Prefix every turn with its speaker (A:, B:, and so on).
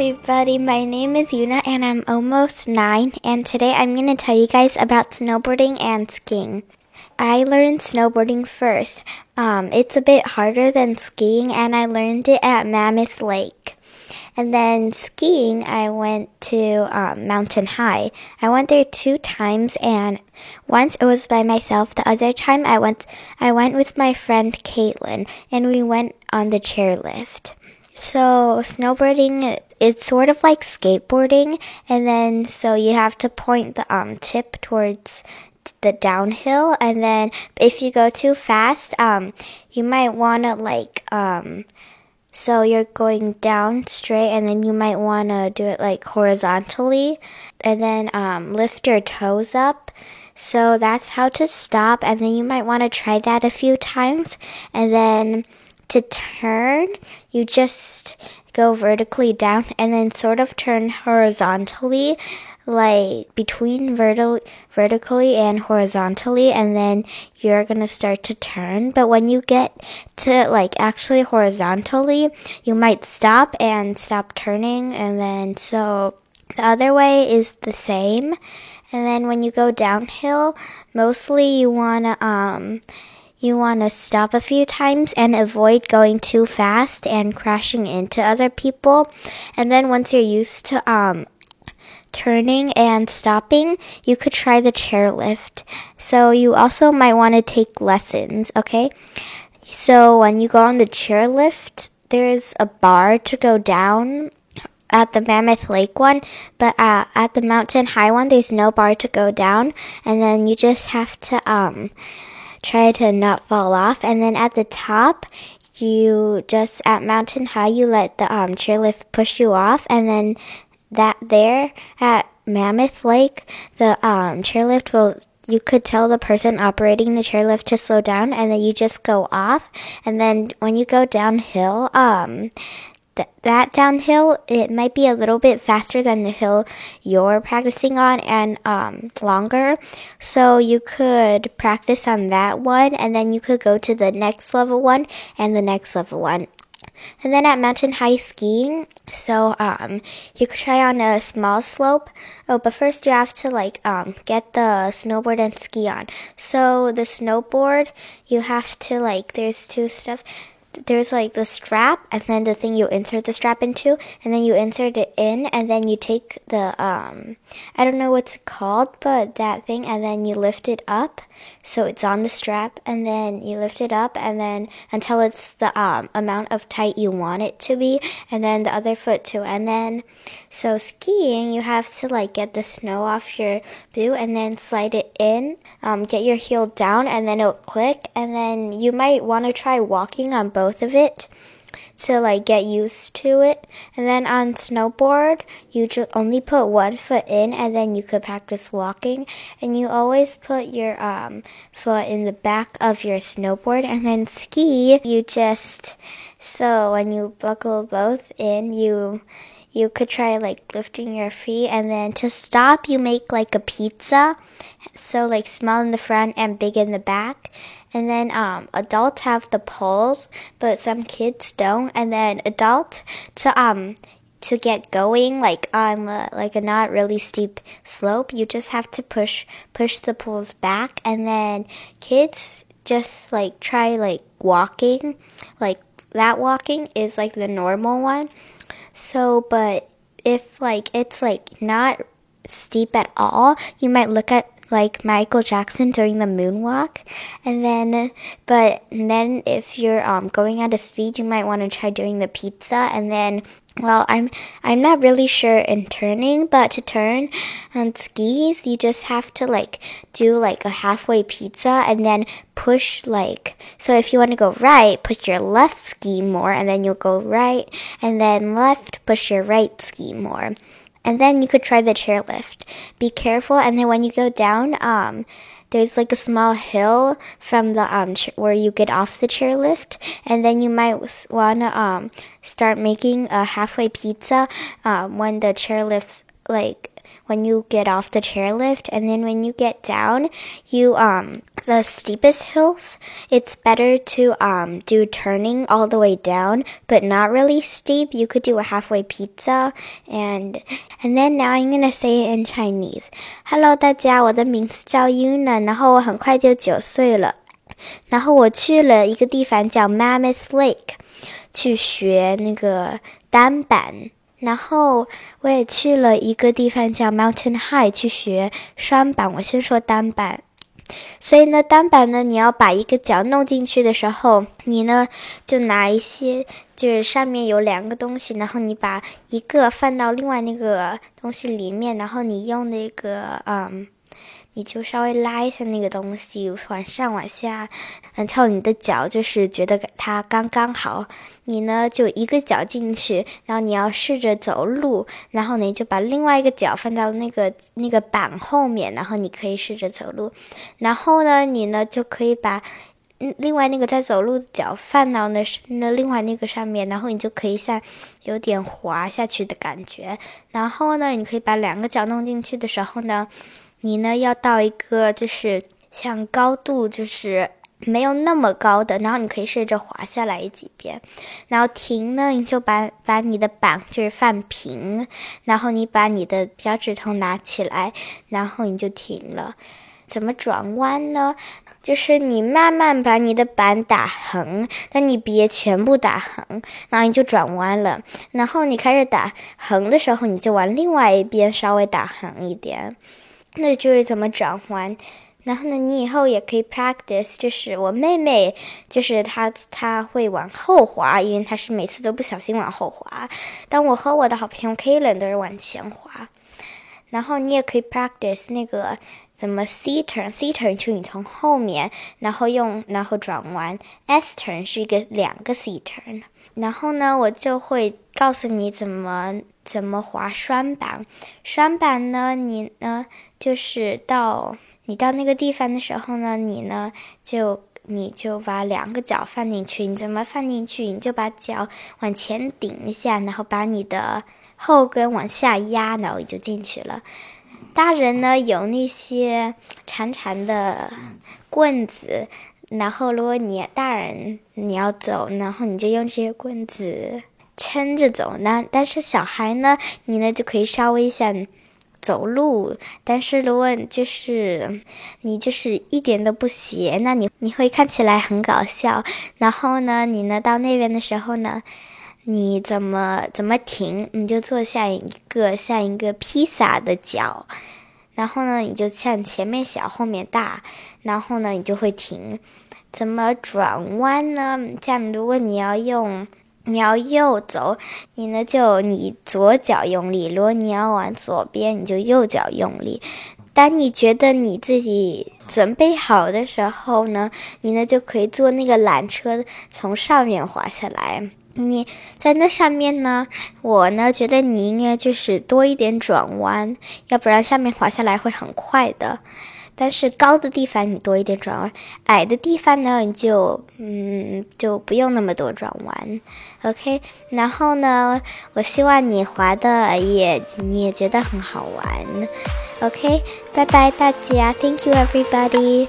A: Everybody. My name is Yuna, and I'm almost nine. And today I'm going to tell you guys about snowboarding and skiing. I learned snowboarding first. Um, it's a bit harder than skiing, and I learned it at Mammoth Lake. And then skiing, I went to um, Mountain High. I went there two times, and once it was by myself. The other time I went, I went with my friend Caitlin, and we went on the chairlift. So snowboarding, it's sort of like skateboarding, and then so you have to point the um, tip towards the downhill, and then if you go too fast, um, you might want to like um so you're going down straight, and then you might want to do it like horizontally, and then um, lift your toes up. So that's how to stop, and then you might want to try that a few times. And then to turn, you just go vertically down and then sort of turn horizontally like between verti- vertically and horizontally and then you're to start to turn. But when you get to like actually horizontally you might stop and stop turning and then so the other way is the same. And then when you go downhill mostly you want to um you want to stop a few times and avoid going too fast and crashing into other people. And then once you're used to um, turning and stopping, you could try the chairlift. So you also might want to take lessons, okay? So when you go on the chairlift, there's a bar to go down at the Mammoth Lake one, but uh, at the Mountain High one, there's no bar to go down, and then you just have to um, try to not fall off. And then at the top, you just at Mountain High, you let the um, chairlift push you off, and then that there at Mammoth Lake, the um, chairlift will you could tell the person operating the chairlift to slow down and then you just go off and then when you go downhill um th- that downhill it might be a little bit faster than the hill you're practicing on and um, longer so you could practice on that one and then you could go to the next level one and the next level one and then at mountain high skiing, so um, you could try on a small slope. Oh, but first you have to like um, get the snowboard and ski on. So the snowboard, you have to like there's two stuff there's like the strap and then the thing you insert the strap into and then you insert it in and then you take the um I don't know what's called but that thing and then you lift it up so it's on the strap and then you lift it up and then until it's the um amount of tight you want it to be and then the other foot too and then so skiing you have to like get the snow off your boot and then slide it in um get your heel down and then it'll click and then you might want to try walking on both of it to like get used to it. And then on snowboard, you just only put one foot in and then you could practice walking. And you always put your um, foot in the back of your snowboard. And then ski, you just, so when you buckle both in, you you could try like lifting your feet and then to stop you make like a pizza. So like small in the front and big in the back. And then um, adults have the poles but some kids don't. And then adult to um to get going like on like a not really steep slope you just have to push push the poles back. And then kids just like try like walking. Like that walking is like the normal one so, but if like it's like not steep at all, you might look at like Michael Jackson during the moonwalk. And then, but then if you're um, going at a speed, you might want to try doing the pizza. And then, well, I'm I'm not really sure in turning, but to turn on skis, you just have to like do like a halfway pizza and then push like so if you want to go right, push your left ski more, and then you'll go right, and then left, push your right ski more and then you could try the chairlift. Be careful, and then when you go down, um, there's like a small hill from the um where you get off the chairlift, and then you might wanna um start making a halfway pizza um when the chairlift's like when you get off the chairlift and then when you get down you um the steepest hills it's better to um do turning all the way down but not really steep you could do a halfway pizza and and then now i'm gonna say it in chinese hello 大家我的名字叫 yuna 然后我很快就九岁了然后我去了一个地方叫 mammoth lake 去学那个单板 然后我也去了一个地方叫 Mountain High 去学双板。我先说单板，所以呢，单板呢，你要把一个脚弄进去的时候，你呢就拿一些，就是上面有两个东西，然后你把一个放到另外那个东西里面，然后你用那个嗯。你就稍微拉一下那个东西，往上往下，嗯，翘你的脚，就是觉得它刚刚好。你呢，就一个脚进去，然后你要试着走路，然后你就把另外一个脚放到那个那个板后面，然后你可以试着走路。然后呢，你呢就可以把另外那个在走路的脚放到那那另外那个上面，然后你就可以像有点滑下去的感觉。然后呢，你可以把两个脚弄进去的时候呢。你呢要到一个就是像高度就是没有那么高的，然后你可以试着滑下来几遍，然后停呢，你就把把你的板就是放平，然后你把你的脚趾头拿起来，然后你就停了。怎么转弯呢？就是你慢慢把你的板打横，但你别全部打横，然后你就转弯了。然后你开始打横的时候，你就往另外一边稍微打横一点。那就是怎么转换，然后呢，你以后也可以 practice。就是我妹妹，就是她，她会往后滑，因为她是每次都不小心往后滑。但我和我的好朋友 Kalen 都是往前滑。然后你也可以 practice 那个怎么 C turn，C turn 就你从后面，然后用然后转弯。S turn 是一个两个 C turn。然后呢，我就会告诉你怎么怎么滑双板。双板呢，你呢？就是到你到那个地方的时候呢，你呢就你就把两个脚放进去。你怎么放进去？你就把脚往前顶一下，然后把你的后跟往下压，然后你就进去了。大人呢有那些长长的棍子，然后如果你大人你要走，然后你就用这些棍子撑着走。那但是小孩呢，你呢就可以稍微像。走路，但是如果就是你就是一点都不斜，那你你会看起来很搞笑。然后呢，你呢到那边的时候呢，你怎么怎么停，你就做像一个像一个披萨的脚，然后呢你就像前面小后面大，然后呢你就会停。怎么转弯呢？像如果你要用。你要右走，你呢就你左脚用力；如果你要往左边，你就右脚用力。当你觉得你自己准备好的时候呢，你呢就可以坐那个缆车从上面滑下来。你在那上面呢，我呢觉得你应该就是多一点转弯，要不然下面滑下来会很快的。但是高的地方你多一点转弯，矮的地方呢你就嗯就不用那么多转弯，OK。然后呢，我希望你滑的也你也觉得很好玩，OK。拜拜大家，Thank you everybody。